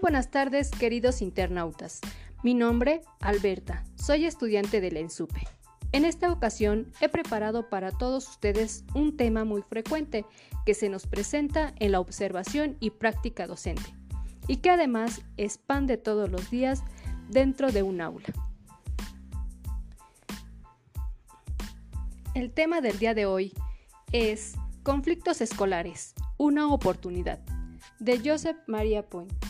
buenas tardes, queridos internautas. Mi nombre, Alberta. Soy estudiante del ENSUPE. En esta ocasión he preparado para todos ustedes un tema muy frecuente que se nos presenta en la observación y práctica docente y que además expande todos los días dentro de un aula. El tema del día de hoy es Conflictos escolares, una oportunidad, de Joseph Maria Point.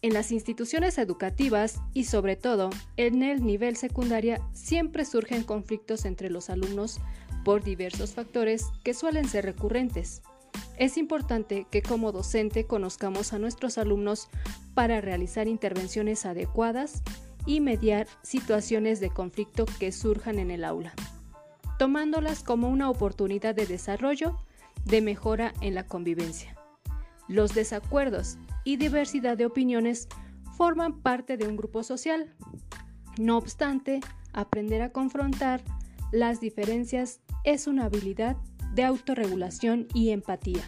En las instituciones educativas y sobre todo en el nivel secundaria siempre surgen conflictos entre los alumnos por diversos factores que suelen ser recurrentes. Es importante que como docente conozcamos a nuestros alumnos para realizar intervenciones adecuadas y mediar situaciones de conflicto que surjan en el aula tomándolas como una oportunidad de desarrollo, de mejora en la convivencia. Los desacuerdos y diversidad de opiniones forman parte de un grupo social. No obstante, aprender a confrontar las diferencias es una habilidad de autorregulación y empatía.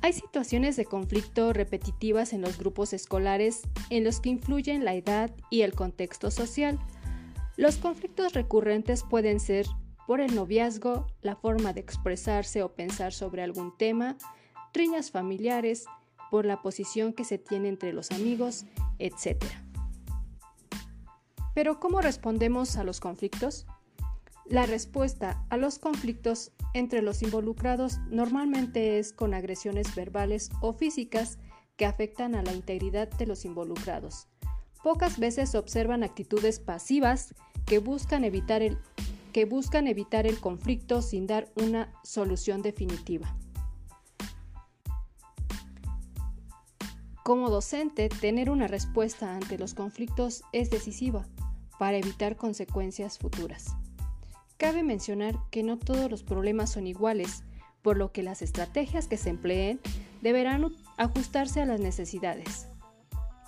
Hay situaciones de conflicto repetitivas en los grupos escolares en los que influyen la edad y el contexto social, los conflictos recurrentes pueden ser por el noviazgo, la forma de expresarse o pensar sobre algún tema, riñas familiares, por la posición que se tiene entre los amigos, etc. Pero ¿cómo respondemos a los conflictos? La respuesta a los conflictos entre los involucrados normalmente es con agresiones verbales o físicas que afectan a la integridad de los involucrados. Pocas veces se observan actitudes pasivas que buscan evitar el, que buscan evitar el conflicto sin dar una solución definitiva. Como docente, tener una respuesta ante los conflictos es decisiva para evitar consecuencias futuras. Cabe mencionar que no todos los problemas son iguales, por lo que las estrategias que se empleen deberán ajustarse a las necesidades.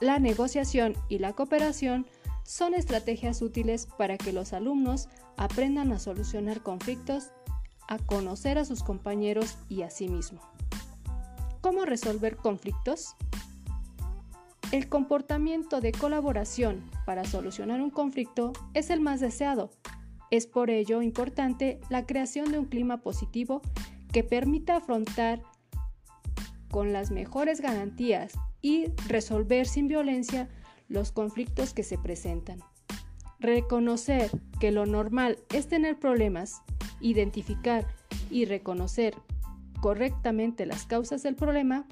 La negociación y la cooperación son estrategias útiles para que los alumnos aprendan a solucionar conflictos, a conocer a sus compañeros y a sí mismo. ¿Cómo resolver conflictos? El comportamiento de colaboración para solucionar un conflicto es el más deseado. Es por ello importante la creación de un clima positivo que permita afrontar con las mejores garantías y resolver sin violencia los conflictos que se presentan. Reconocer que lo normal es tener problemas, identificar y reconocer correctamente las causas del problema,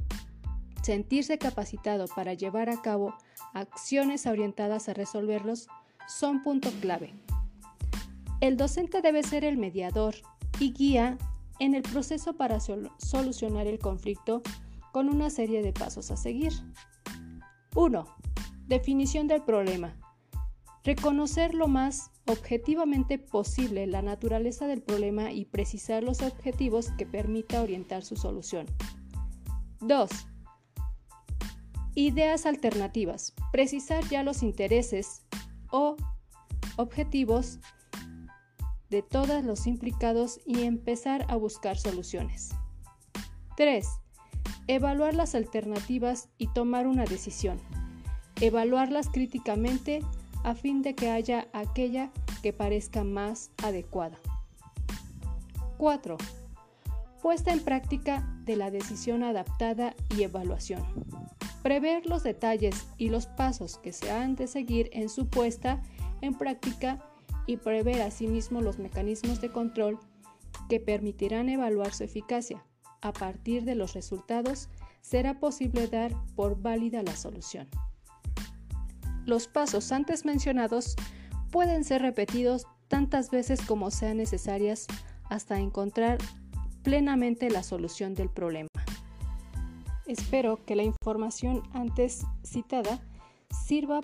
sentirse capacitado para llevar a cabo acciones orientadas a resolverlos son punto clave. El docente debe ser el mediador y guía en el proceso para solucionar el conflicto con una serie de pasos a seguir. 1. Definición del problema. Reconocer lo más objetivamente posible la naturaleza del problema y precisar los objetivos que permita orientar su solución. 2. Ideas alternativas. Precisar ya los intereses o objetivos de todos los implicados y empezar a buscar soluciones. 3. Evaluar las alternativas y tomar una decisión evaluarlas críticamente a fin de que haya aquella que parezca más adecuada. 4. Puesta en práctica de la decisión adaptada y evaluación. Prever los detalles y los pasos que se han de seguir en su puesta en práctica y prever asimismo los mecanismos de control que permitirán evaluar su eficacia. A partir de los resultados será posible dar por válida la solución. Los pasos antes mencionados pueden ser repetidos tantas veces como sean necesarias hasta encontrar plenamente la solución del problema. Espero que la información antes citada sirva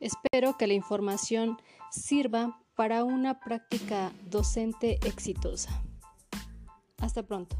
Espero que la información sirva para una práctica docente exitosa. Hasta pronto.